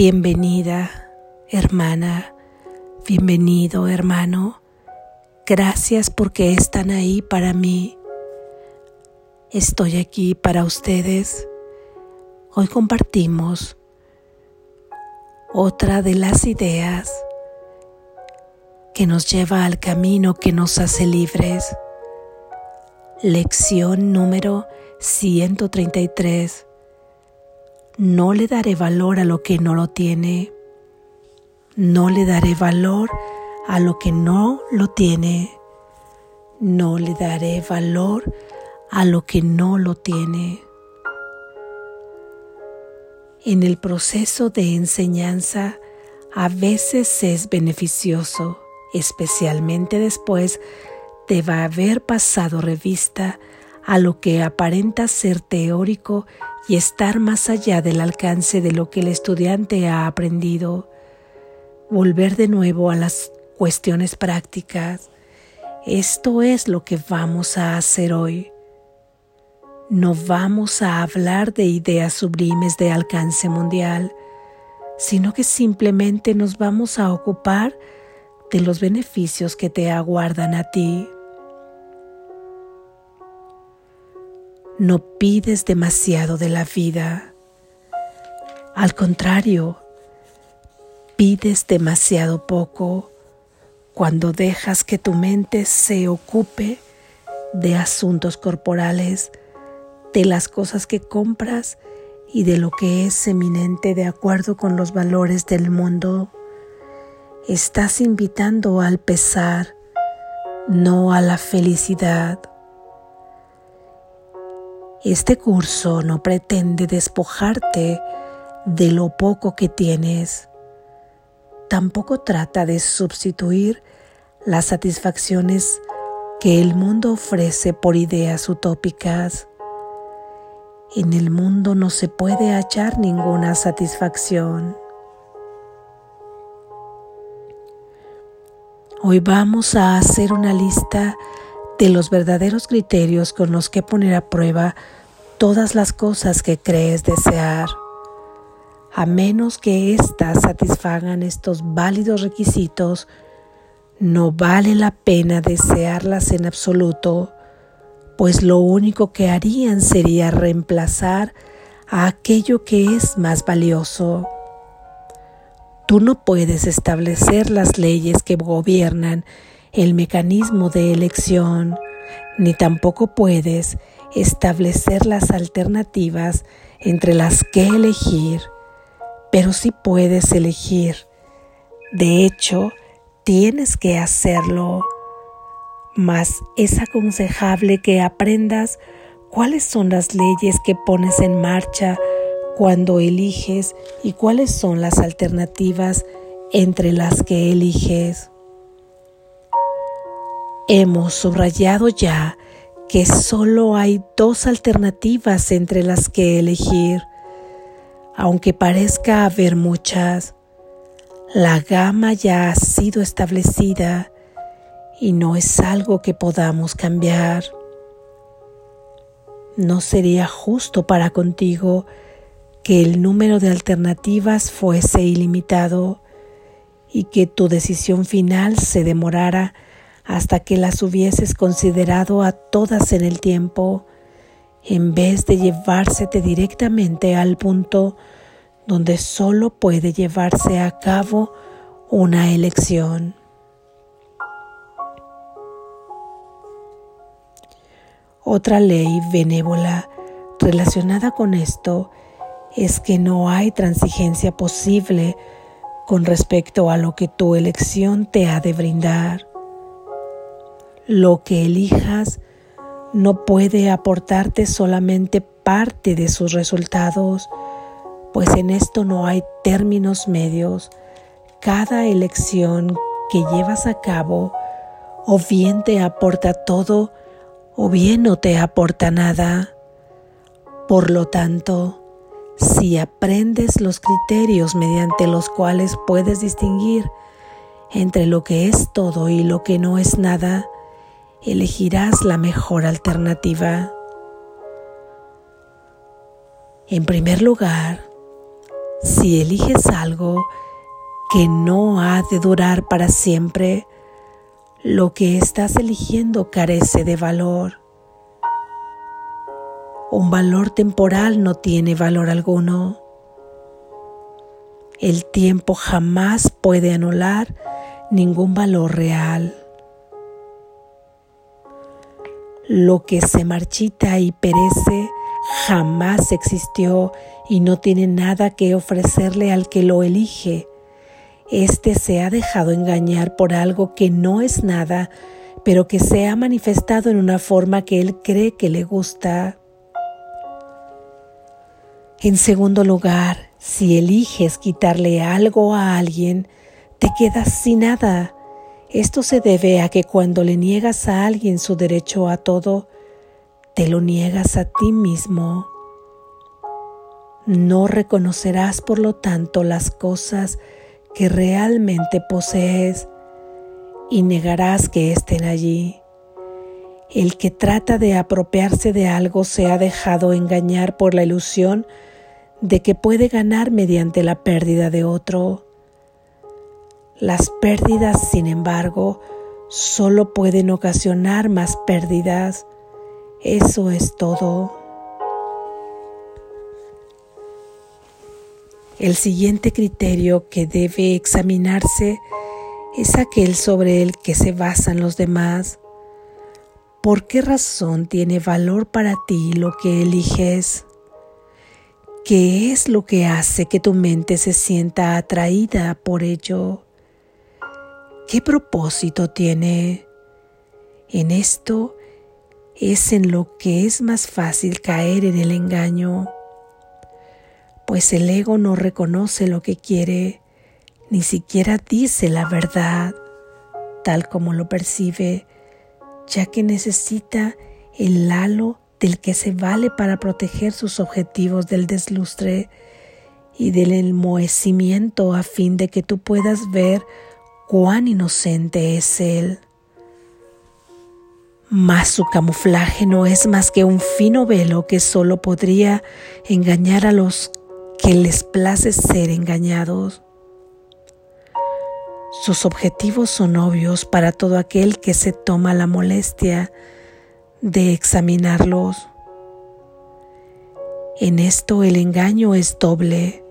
Bienvenida, hermana. Bienvenido, hermano. Gracias porque están ahí para mí. Estoy aquí para ustedes. Hoy compartimos otra de las ideas que nos lleva al camino que nos hace libres. Lección número 133 no le daré valor a lo que no lo tiene. No le daré valor a lo que no lo tiene. No le daré valor a lo que no lo tiene. En el proceso de enseñanza a veces es beneficioso, especialmente después de haber pasado revista a lo que aparenta ser teórico y estar más allá del alcance de lo que el estudiante ha aprendido. Volver de nuevo a las cuestiones prácticas. Esto es lo que vamos a hacer hoy. No vamos a hablar de ideas sublimes de alcance mundial, sino que simplemente nos vamos a ocupar de los beneficios que te aguardan a ti. No pides demasiado de la vida. Al contrario, pides demasiado poco cuando dejas que tu mente se ocupe de asuntos corporales, de las cosas que compras y de lo que es eminente de acuerdo con los valores del mundo. Estás invitando al pesar, no a la felicidad. Este curso no pretende despojarte de lo poco que tienes. Tampoco trata de sustituir las satisfacciones que el mundo ofrece por ideas utópicas. En el mundo no se puede hallar ninguna satisfacción. Hoy vamos a hacer una lista de los verdaderos criterios con los que poner a prueba todas las cosas que crees desear, a menos que éstas satisfagan estos válidos requisitos, no vale la pena desearlas en absoluto, pues lo único que harían sería reemplazar a aquello que es más valioso. Tú no puedes establecer las leyes que gobiernan el mecanismo de elección, ni tampoco puedes establecer las alternativas entre las que elegir, pero sí puedes elegir. De hecho, tienes que hacerlo, mas es aconsejable que aprendas cuáles son las leyes que pones en marcha cuando eliges y cuáles son las alternativas entre las que eliges. Hemos subrayado ya que solo hay dos alternativas entre las que elegir, aunque parezca haber muchas. La gama ya ha sido establecida y no es algo que podamos cambiar. No sería justo para contigo que el número de alternativas fuese ilimitado y que tu decisión final se demorara hasta que las hubieses considerado a todas en el tiempo, en vez de llevársete directamente al punto donde solo puede llevarse a cabo una elección. Otra ley benévola relacionada con esto es que no hay transigencia posible con respecto a lo que tu elección te ha de brindar. Lo que elijas no puede aportarte solamente parte de sus resultados, pues en esto no hay términos medios. Cada elección que llevas a cabo o bien te aporta todo o bien no te aporta nada. Por lo tanto, si aprendes los criterios mediante los cuales puedes distinguir entre lo que es todo y lo que no es nada, elegirás la mejor alternativa. En primer lugar, si eliges algo que no ha de durar para siempre, lo que estás eligiendo carece de valor. Un valor temporal no tiene valor alguno. El tiempo jamás puede anular ningún valor real. Lo que se marchita y perece jamás existió y no tiene nada que ofrecerle al que lo elige. Este se ha dejado engañar por algo que no es nada, pero que se ha manifestado en una forma que él cree que le gusta. En segundo lugar, si eliges quitarle algo a alguien, te quedas sin nada. Esto se debe a que cuando le niegas a alguien su derecho a todo, te lo niegas a ti mismo. No reconocerás, por lo tanto, las cosas que realmente posees y negarás que estén allí. El que trata de apropiarse de algo se ha dejado engañar por la ilusión de que puede ganar mediante la pérdida de otro. Las pérdidas, sin embargo, solo pueden ocasionar más pérdidas. Eso es todo. El siguiente criterio que debe examinarse es aquel sobre el que se basan los demás. ¿Por qué razón tiene valor para ti lo que eliges? ¿Qué es lo que hace que tu mente se sienta atraída por ello? ¿Qué propósito tiene? En esto es en lo que es más fácil caer en el engaño pues el ego no reconoce lo que quiere, ni siquiera dice la verdad tal como lo percibe, ya que necesita el halo del que se vale para proteger sus objetivos del deslustre y del enmohecimiento a fin de que tú puedas ver cuán inocente es él. Mas su camuflaje no es más que un fino velo que solo podría engañar a los que les place ser engañados. Sus objetivos son obvios para todo aquel que se toma la molestia de examinarlos. En esto el engaño es doble,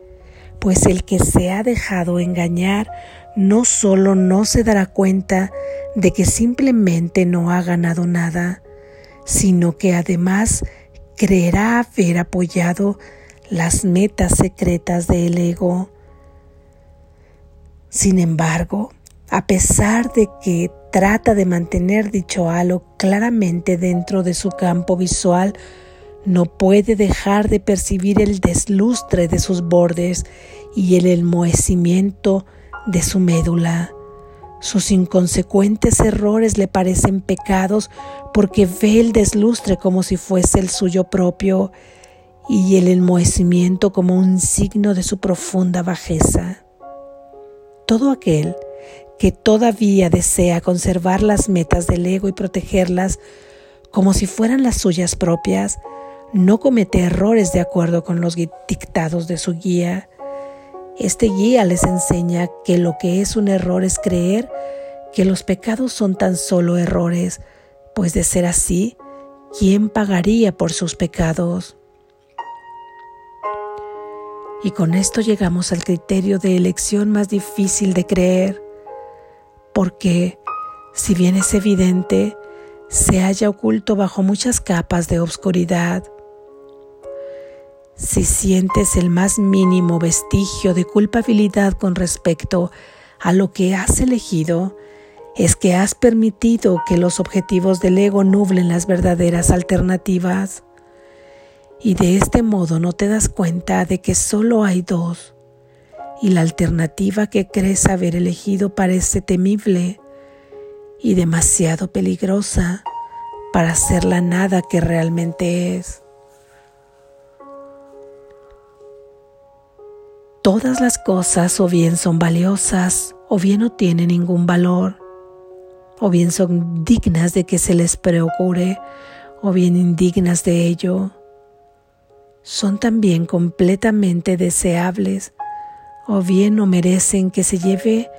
pues el que se ha dejado engañar no solo no se dará cuenta de que simplemente no ha ganado nada, sino que además creerá haber apoyado las metas secretas del ego. Sin embargo, a pesar de que trata de mantener dicho halo claramente dentro de su campo visual, no puede dejar de percibir el deslustre de sus bordes y el enmohecimiento de su médula. Sus inconsecuentes errores le parecen pecados porque ve el deslustre como si fuese el suyo propio y el enmohecimiento como un signo de su profunda bajeza. Todo aquel que todavía desea conservar las metas del ego y protegerlas como si fueran las suyas propias, no comete errores de acuerdo con los dictados de su guía. Este guía les enseña que lo que es un error es creer que los pecados son tan solo errores, pues de ser así, ¿quién pagaría por sus pecados? Y con esto llegamos al criterio de elección más difícil de creer, porque, si bien es evidente, se halla oculto bajo muchas capas de obscuridad. Si sientes el más mínimo vestigio de culpabilidad con respecto a lo que has elegido, es que has permitido que los objetivos del ego nublen las verdaderas alternativas y de este modo no te das cuenta de que solo hay dos y la alternativa que crees haber elegido parece temible y demasiado peligrosa para ser la nada que realmente es. Todas las cosas o bien son valiosas o bien no tienen ningún valor, o bien son dignas de que se les preocure o bien indignas de ello son también completamente deseables o bien no merecen que se lleve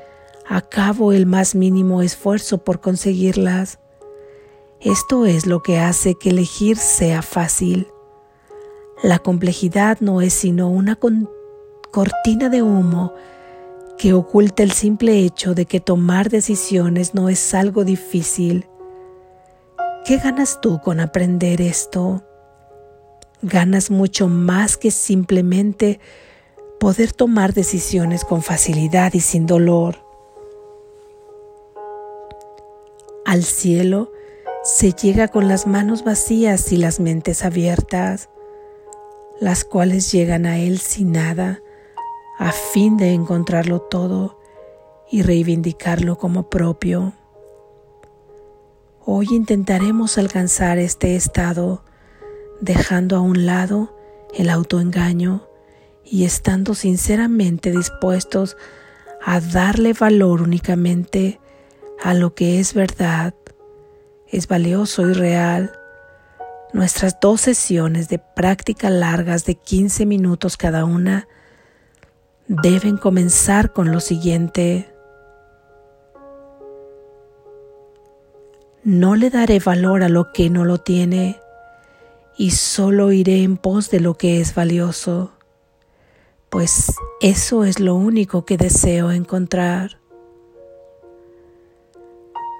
a cabo el más mínimo esfuerzo por conseguirlas. Esto es lo que hace que elegir sea fácil. La complejidad no es sino una cortina de humo que oculta el simple hecho de que tomar decisiones no es algo difícil. ¿Qué ganas tú con aprender esto? Ganas mucho más que simplemente poder tomar decisiones con facilidad y sin dolor. Al cielo se llega con las manos vacías y las mentes abiertas, las cuales llegan a Él sin nada, a fin de encontrarlo todo y reivindicarlo como propio. Hoy intentaremos alcanzar este estado, dejando a un lado el autoengaño y estando sinceramente dispuestos a darle valor únicamente a lo que es verdad, es valioso y real. Nuestras dos sesiones de práctica largas de 15 minutos cada una deben comenzar con lo siguiente. No le daré valor a lo que no lo tiene y solo iré en pos de lo que es valioso pues eso es lo único que deseo encontrar.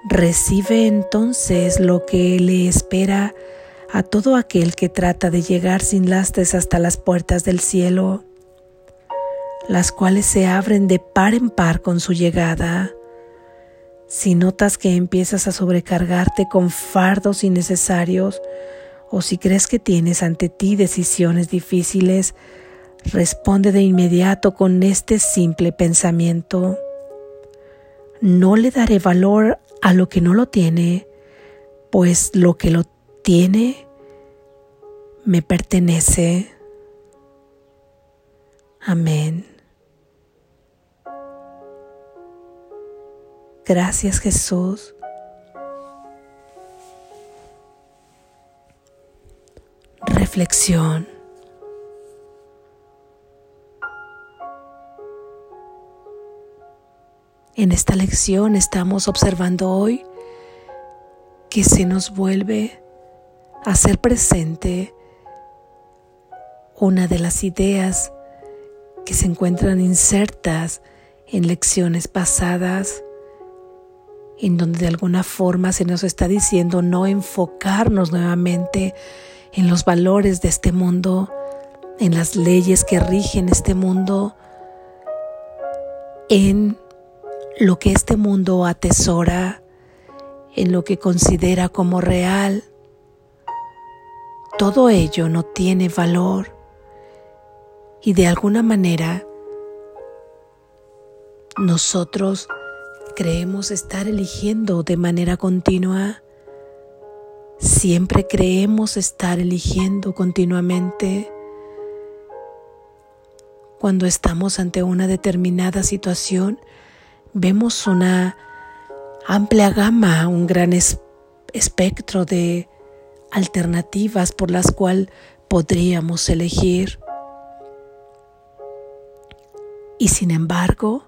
Recibe entonces lo que le espera a todo aquel que trata de llegar sin lastres hasta las puertas del cielo, las cuales se abren de par en par con su llegada. Si notas que empiezas a sobrecargarte con fardos innecesarios, o si crees que tienes ante ti decisiones difíciles, Responde de inmediato con este simple pensamiento. No le daré valor a lo que no lo tiene, pues lo que lo tiene me pertenece. Amén. Gracias Jesús. Reflexión. En esta lección estamos observando hoy que se nos vuelve a ser presente una de las ideas que se encuentran insertas en lecciones pasadas, en donde de alguna forma se nos está diciendo no enfocarnos nuevamente en los valores de este mundo, en las leyes que rigen este mundo, en lo que este mundo atesora, en lo que considera como real, todo ello no tiene valor. Y de alguna manera nosotros creemos estar eligiendo de manera continua, siempre creemos estar eligiendo continuamente. Cuando estamos ante una determinada situación, vemos una amplia gama, un gran espectro de alternativas por las cuales podríamos elegir. Y sin embargo,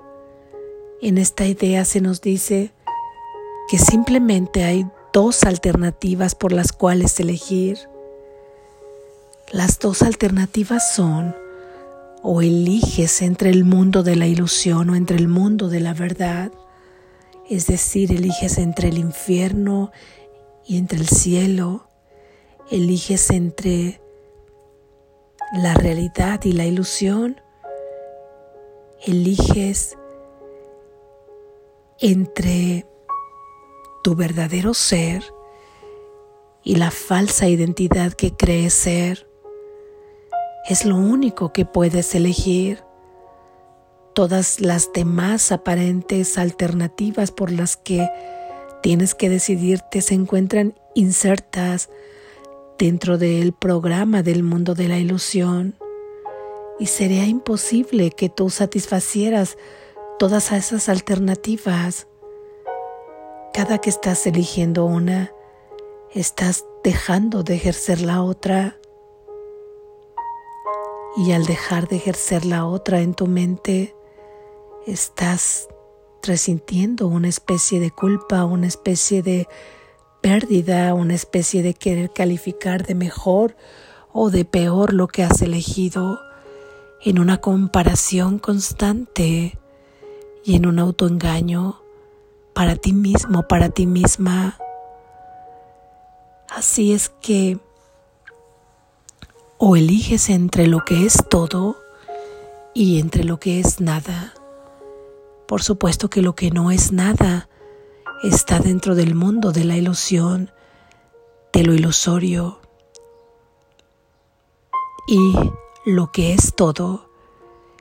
en esta idea se nos dice que simplemente hay dos alternativas por las cuales elegir. Las dos alternativas son o eliges entre el mundo de la ilusión o entre el mundo de la verdad, es decir, eliges entre el infierno y entre el cielo, eliges entre la realidad y la ilusión, eliges entre tu verdadero ser y la falsa identidad que crees ser es lo único que puedes elegir. Todas las demás aparentes alternativas por las que tienes que decidirte se encuentran insertas dentro del programa del mundo de la ilusión y sería imposible que tú satisfacieras todas esas alternativas. Cada que estás eligiendo una, estás dejando de ejercer la otra y al dejar de ejercer la otra en tu mente, estás resintiendo una especie de culpa, una especie de pérdida, una especie de querer calificar de mejor o de peor lo que has elegido en una comparación constante y en un autoengaño para ti mismo, para ti misma. Así es que o eliges entre lo que es todo y entre lo que es nada. Por supuesto que lo que no es nada está dentro del mundo de la ilusión, de lo ilusorio. Y lo que es todo,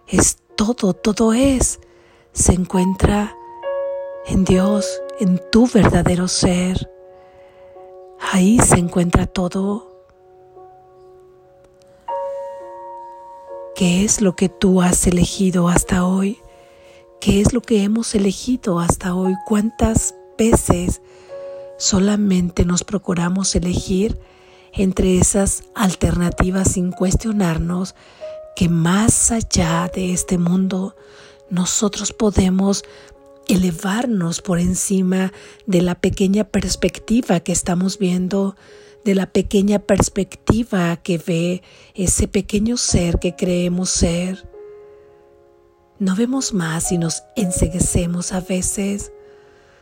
es todo, todo es, se encuentra en Dios, en tu verdadero ser. Ahí se encuentra todo. ¿Qué es lo que tú has elegido hasta hoy? ¿Qué es lo que hemos elegido hasta hoy? ¿Cuántas veces solamente nos procuramos elegir entre esas alternativas sin cuestionarnos que más allá de este mundo nosotros podemos elevarnos por encima de la pequeña perspectiva que estamos viendo, de la pequeña perspectiva que ve ese pequeño ser que creemos ser. No vemos más y nos enseguecemos a veces,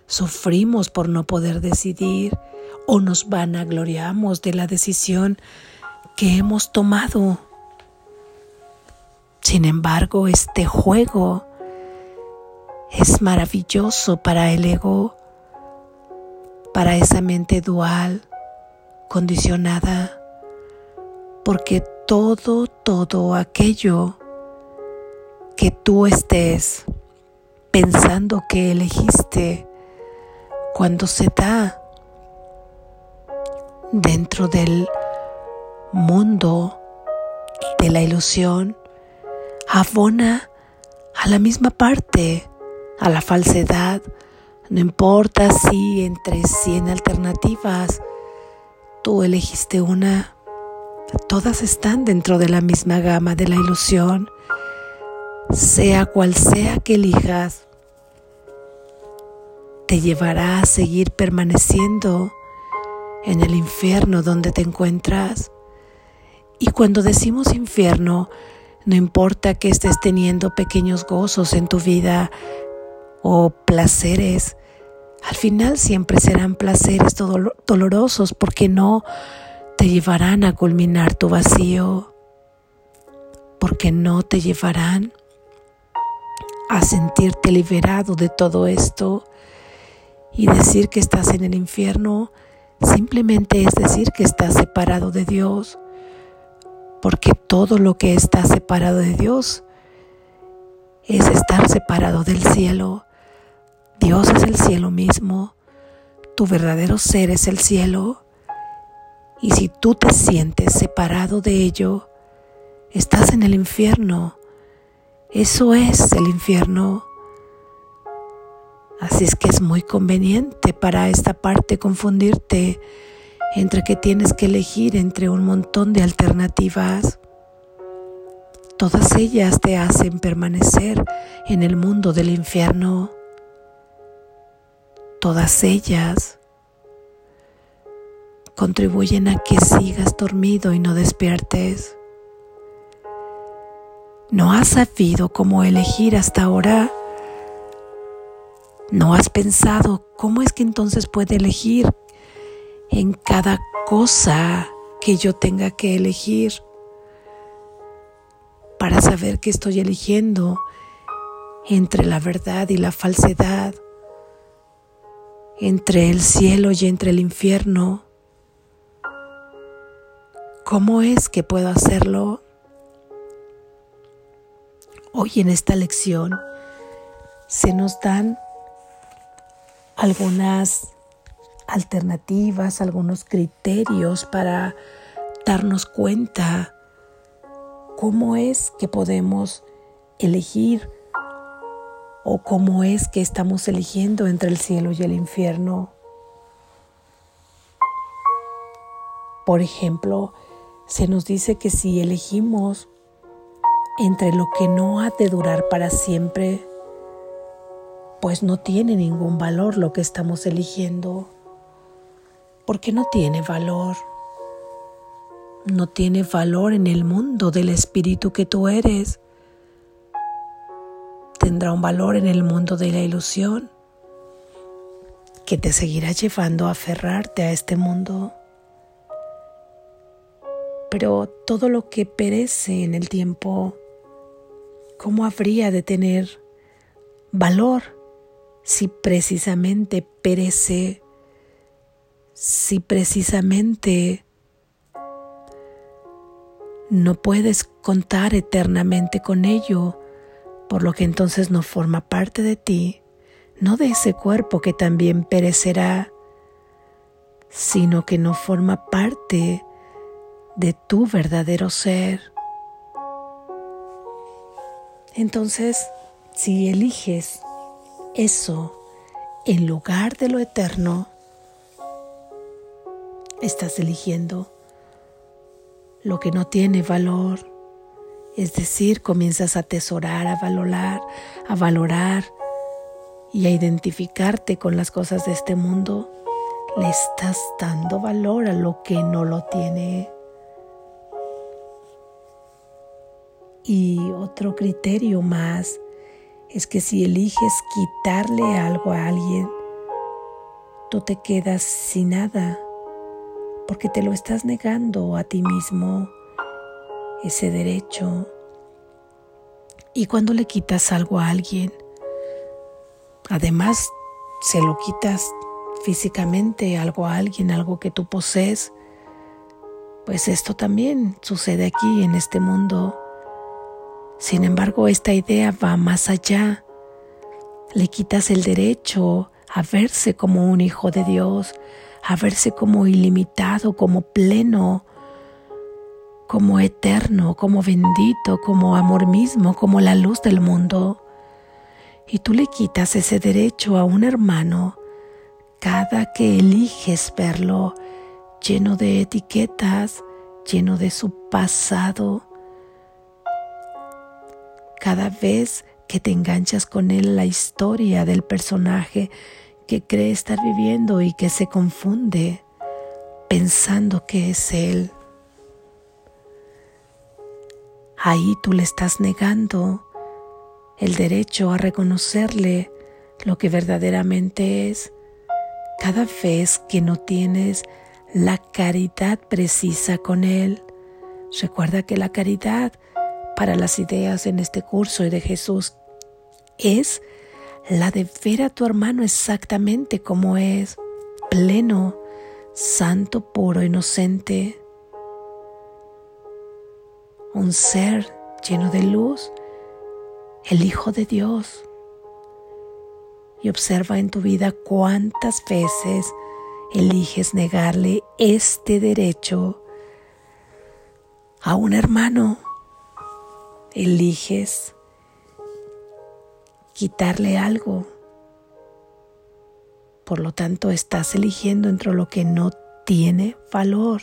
sufrimos por no poder decidir o nos vanagloriamos de la decisión que hemos tomado. Sin embargo, este juego es maravilloso para el ego, para esa mente dual, condicionada, porque todo, todo aquello que tú estés pensando que elegiste cuando se da dentro del mundo de la ilusión, abona a la misma parte a la falsedad. No importa si entre 100 alternativas tú elegiste una, todas están dentro de la misma gama de la ilusión. Sea cual sea que elijas, te llevará a seguir permaneciendo en el infierno donde te encuentras. Y cuando decimos infierno, no importa que estés teniendo pequeños gozos en tu vida, o placeres, al final siempre serán placeres dolorosos porque no te llevarán a culminar tu vacío, porque no te llevarán a sentirte liberado de todo esto y decir que estás en el infierno simplemente es decir que estás separado de Dios, porque todo lo que está separado de Dios es estar separado del cielo Dios es el cielo mismo, tu verdadero ser es el cielo, y si tú te sientes separado de ello, estás en el infierno. Eso es el infierno. Así es que es muy conveniente para esta parte confundirte entre que tienes que elegir entre un montón de alternativas. Todas ellas te hacen permanecer en el mundo del infierno. Todas ellas contribuyen a que sigas dormido y no despiertes. ¿No has sabido cómo elegir hasta ahora? ¿No has pensado cómo es que entonces puede elegir en cada cosa que yo tenga que elegir para saber que estoy eligiendo entre la verdad y la falsedad? Entre el cielo y entre el infierno. ¿Cómo es que puedo hacerlo? Hoy en esta lección se nos dan algunas alternativas, algunos criterios para darnos cuenta cómo es que podemos elegir o cómo es que estamos eligiendo entre el cielo y el infierno. Por ejemplo, se nos dice que si elegimos entre lo que no ha de durar para siempre pues no tiene ningún valor lo que estamos eligiendo, porque no tiene valor. No tiene valor en el mundo del espíritu que tú eres. Tendrá un valor en el mundo de la ilusión que te seguirá llevando a aferrarte a este mundo. Pero todo lo que perece en el tiempo, ¿cómo habría de tener valor si precisamente perece, si precisamente no puedes contar eternamente con ello, por lo que entonces no forma parte de ti, no de ese cuerpo que también perecerá, sino que no forma parte de tu verdadero ser. Entonces, si eliges eso en lugar de lo eterno, estás eligiendo lo que no tiene valor. Es decir, comienzas a atesorar, a valorar, a valorar y a identificarte con las cosas de este mundo. Le estás dando valor a lo que no lo tiene. Y otro criterio más es que si eliges quitarle algo a alguien, tú te quedas sin nada, porque te lo estás negando a ti mismo, ese derecho. Y cuando le quitas algo a alguien, además se lo quitas físicamente algo a alguien, algo que tú posees, pues esto también sucede aquí en este mundo sin embargo, esta idea va más allá. Le quitas el derecho a verse como un hijo de Dios, a verse como ilimitado, como pleno, como eterno, como bendito, como amor mismo, como la luz del mundo. Y tú le quitas ese derecho a un hermano cada que eliges verlo lleno de etiquetas, lleno de su pasado, cada vez que te enganchas con él la historia del personaje que cree estar viviendo y que se confunde pensando que es él. Ahí tú le estás negando el derecho a reconocerle lo que verdaderamente es cada vez que no tienes la caridad precisa con él. Recuerda que la caridad para las ideas en este curso y de Jesús es la de ver a tu hermano exactamente como es, pleno, santo, puro, inocente, un ser lleno de luz, el Hijo de Dios. Y observa en tu vida cuántas veces eliges negarle este derecho a un hermano eliges quitarle algo. Por lo tanto, estás eligiendo entre lo que no tiene valor.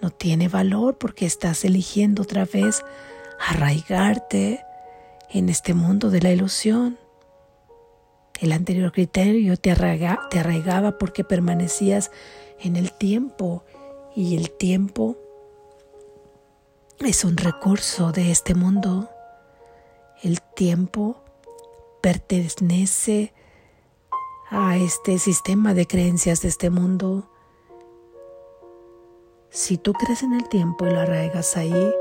No tiene valor porque estás eligiendo otra vez arraigarte en este mundo de la ilusión. El anterior criterio te, arraigaba porque permanecías en el tiempo y el tiempo es un recurso de este mundo. El tiempo pertenece a este sistema de creencias de este mundo. Si tú crees en el tiempo y lo arraigas ahí,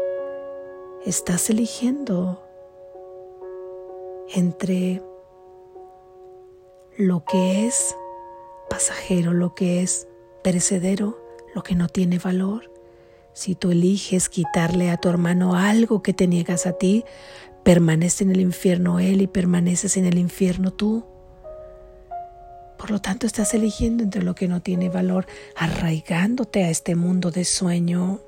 estás eligiendo entre lo que es pasajero, lo que es perecedero, lo que no tiene valor si tú eliges quitarle a tu hermano algo que te niegas a ti, permanece en el infierno él y permaneces en el infierno tú. Por lo tanto, estás eligiendo entre lo que no tiene valor, arraigándote a este mundo de sueño.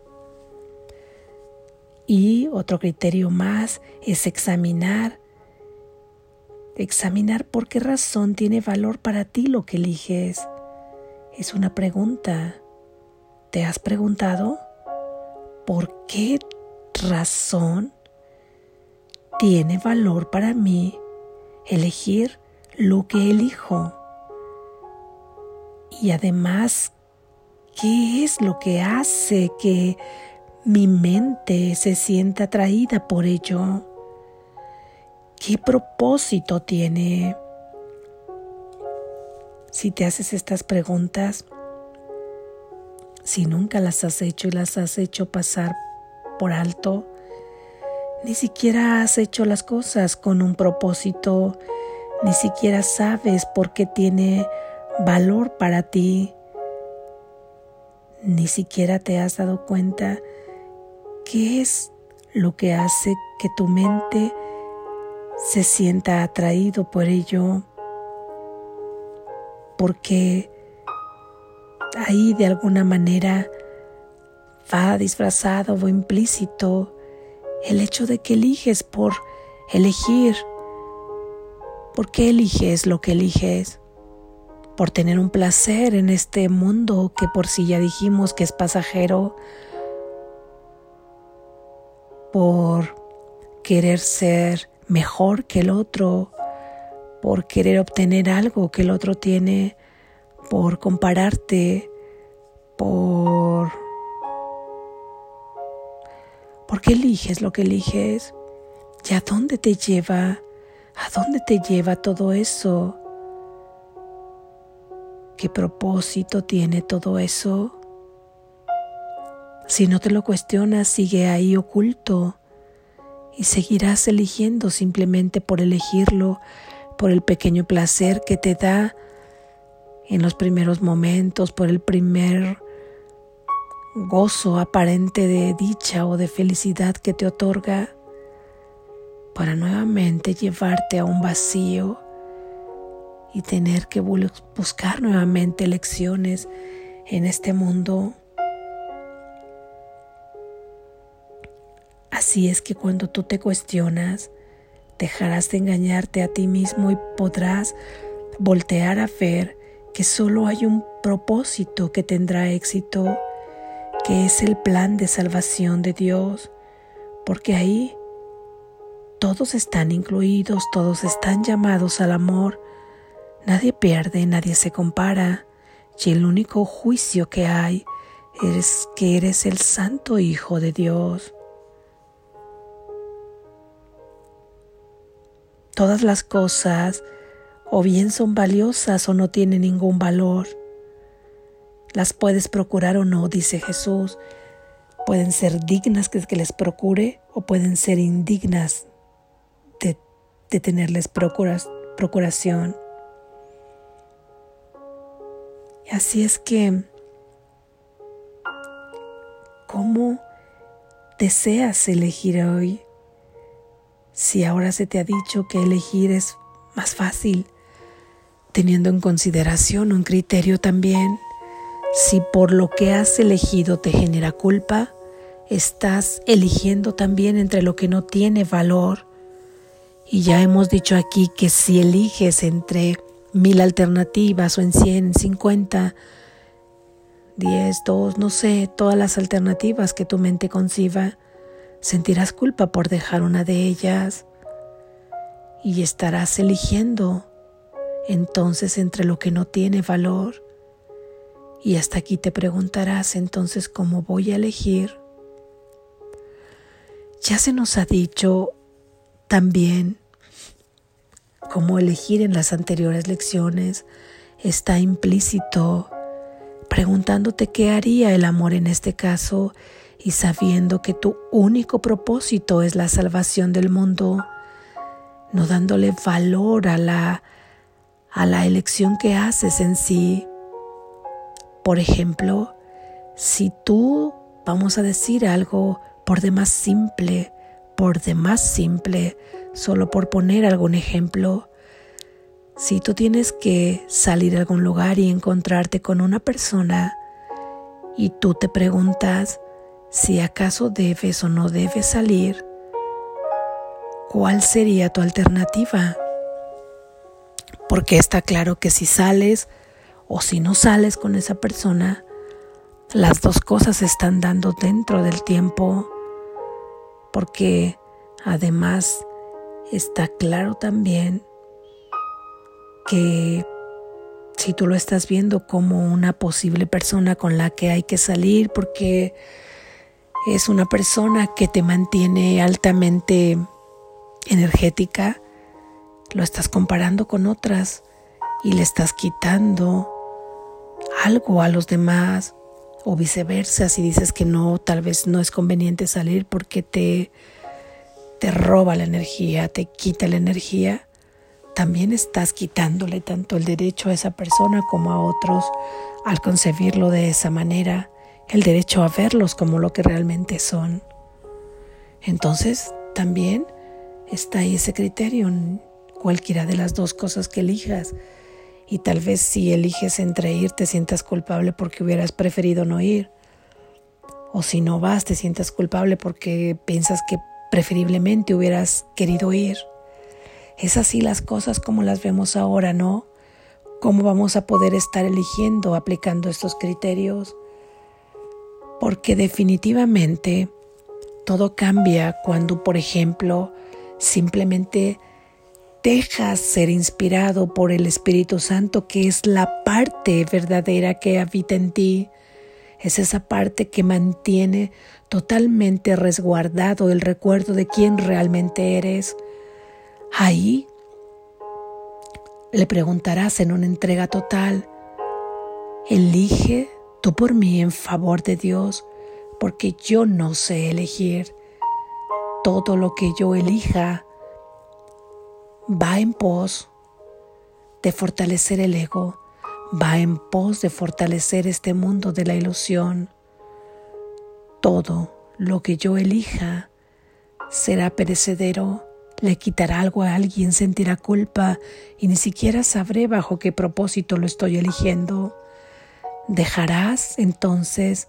Y otro criterio más es examinar. Examinar por qué razón tiene valor para ti lo que eliges. Es una pregunta. ¿Te has preguntado? ¿por qué razón tiene valor para mí elegir lo que elijo. Y además, ¿qué es lo que hace que mi mente se sienta atraída por ello? ¿Qué propósito tiene? Si te haces estas preguntas, si nunca las has hecho y las has hecho pasar por alto, ni siquiera has hecho las cosas con un propósito, ni siquiera sabes por qué tiene valor para ti, ni siquiera te has dado cuenta qué es lo que hace que tu mente se sienta atraído por ello, porque ahí de alguna manera va disfrazado o implícito el hecho de que eliges por elegir. ¿Por qué eliges lo que eliges? Por tener un placer en este mundo que por si ya dijimos que es pasajero. Por querer ser mejor que el otro. Por querer obtener algo que el otro tiene. Por compararte. Por ¿Por qué eliges lo que eliges? ¿Y a dónde te lleva? ¿A dónde te lleva todo eso? ¿Qué propósito tiene todo eso? Si no te lo cuestionas, sigue ahí oculto y seguirás eligiendo simplemente por elegirlo, por el pequeño placer que te da en los primeros momentos, por el primer gozo aparente de dicha o de felicidad que te otorga para nuevamente llevarte a un vacío y tener que buscar nuevamente lecciones en este mundo. Así es que cuando tú te cuestionas, dejarás de engañarte a ti mismo y podrás voltear a ver que solo hay un propósito que tendrá éxito que es el plan de salvación de Dios, porque ahí todos están incluidos, todos están llamados al amor, nadie pierde, nadie se compara, y el único juicio que hay es que eres el santo Hijo de Dios. Todas las cosas o bien son valiosas o no tienen ningún valor. Las puedes procurar o no, dice Jesús. Pueden ser dignas que, que les procure o pueden ser indignas de, tenerles procuración. Así es que, ¿cómo deseas elegir hoy? Si ahora se te ha dicho que elegir es más fácil, teniendo en consideración un criterio también si por lo que has elegido te genera culpa, estás eligiendo también entre lo que no tiene valor. Y ya hemos dicho aquí que si eliges entre mil alternativas o en cien, en cincuenta, diez, dos, no sé, todas las alternativas que tu mente conciba, sentirás culpa por dejar una de ellas y estarás eligiendo entonces entre lo que no tiene valor y hasta aquí te preguntarás entonces cómo voy a elegir. Ya se nos ha dicho también cómo elegir en las anteriores lecciones. Está implícito preguntándote qué haría el amor en este caso y sabiendo que tu único propósito es la salvación del mundo, no dándole valor a la, a la elección que haces en sí, por ejemplo, si tú, vamos a decir algo por demás simple, por demás simple, solo por poner algún ejemplo, si tú tienes que salir a algún lugar y encontrarte con una persona y tú te preguntas si acaso debes o no debes salir, ¿cuál sería tu alternativa? Porque está claro que si sales, o si no sales con esa persona, las dos cosas se están dando dentro del tiempo, porque además está claro también que si tú lo estás viendo como una posible persona con la que hay que salir porque es una persona que te mantiene altamente energética, lo estás comparando con otras y le estás quitando algo a los demás o viceversa si dices que no, tal vez no es conveniente salir porque te te roba la energía, te quita la energía, también estás quitándole tanto el derecho a esa persona como a otros al concebirlo de esa manera, el derecho a verlos como lo que realmente son. Entonces, también está ahí ese criterio en cualquiera de las dos cosas que elijas. Y tal vez si eliges entre ir te sientas culpable porque hubieras preferido no ir. O si no vas te sientas culpable porque piensas que preferiblemente hubieras querido ir. Es así las cosas como las vemos ahora, ¿no? ¿Cómo vamos a poder estar eligiendo, aplicando estos criterios? Porque definitivamente todo cambia cuando, por ejemplo, simplemente dejas ser inspirado por el Espíritu Santo, que es la parte verdadera que habita en ti. Es esa parte que mantiene totalmente resguardado el recuerdo de quién realmente eres. Ahí le preguntarás en una entrega total, elige tú por mí en favor de Dios, porque yo no sé elegir. Todo lo que yo elija va en pos de fortalecer el ego, va en pos de fortalecer este mundo de la ilusión todo lo que yo elija será perecedero, le quitará algo a alguien, sentirá culpa y ni siquiera sabré bajo qué propósito lo estoy eligiendo. Dejarás entonces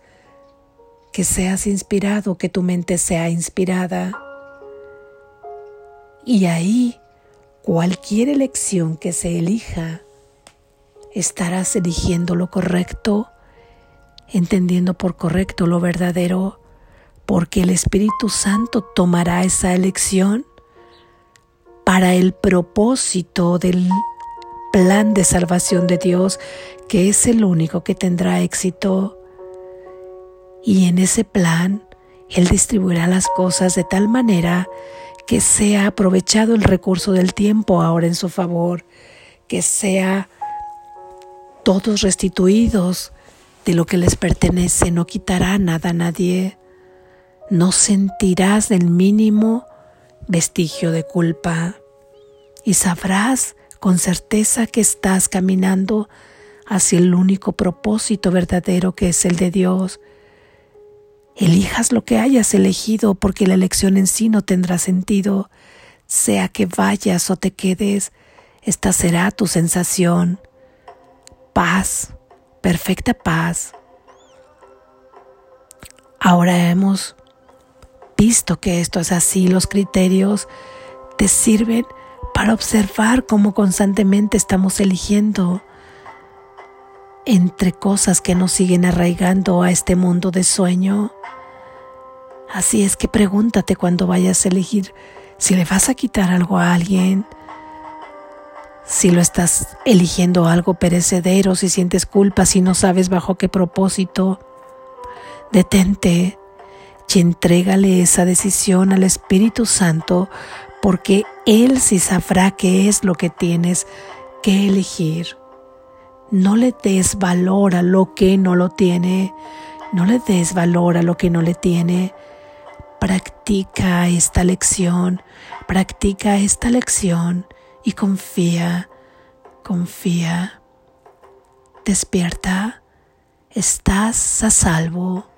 que seas inspirado, que tu mente sea inspirada. Y ahí, cualquier elección que se elija, estarás eligiendo lo correcto entendiendo por correcto lo verdadero, porque el Espíritu Santo tomará esa elección para el propósito del plan de salvación de Dios, que es el único que tendrá éxito. Y en ese plan, Él distribuirá las cosas de tal manera que sea aprovechado el recurso del tiempo ahora en su favor, que sea todos restituidos de lo que les pertenece, no quitará nada a nadie, no sentirás el mínimo vestigio de culpa y sabrás con certeza que estás caminando hacia el único propósito verdadero que es el de Dios. Elijas lo que hayas elegido porque la elección en sí no tendrá sentido, sea que vayas o te quedes, esta será tu sensación. Paz, perfecta paz. Ahora hemos visto que esto es así, los criterios te sirven para observar cómo constantemente estamos eligiendo entre cosas que nos siguen arraigando a este mundo de sueño. Así es que pregúntate cuando vayas a elegir si le vas a quitar algo a alguien, si lo estás eligiendo algo perecedero, si sientes culpa, si no sabes bajo qué propósito, detente y entrégale esa decisión al Espíritu Santo porque Él sí sabrá qué es lo que tienes que elegir. No le des valor a lo que no lo tiene, no le des valor a lo que no le tiene. Practica esta lección, practica esta lección y confía, confía. Despierta, estás a salvo.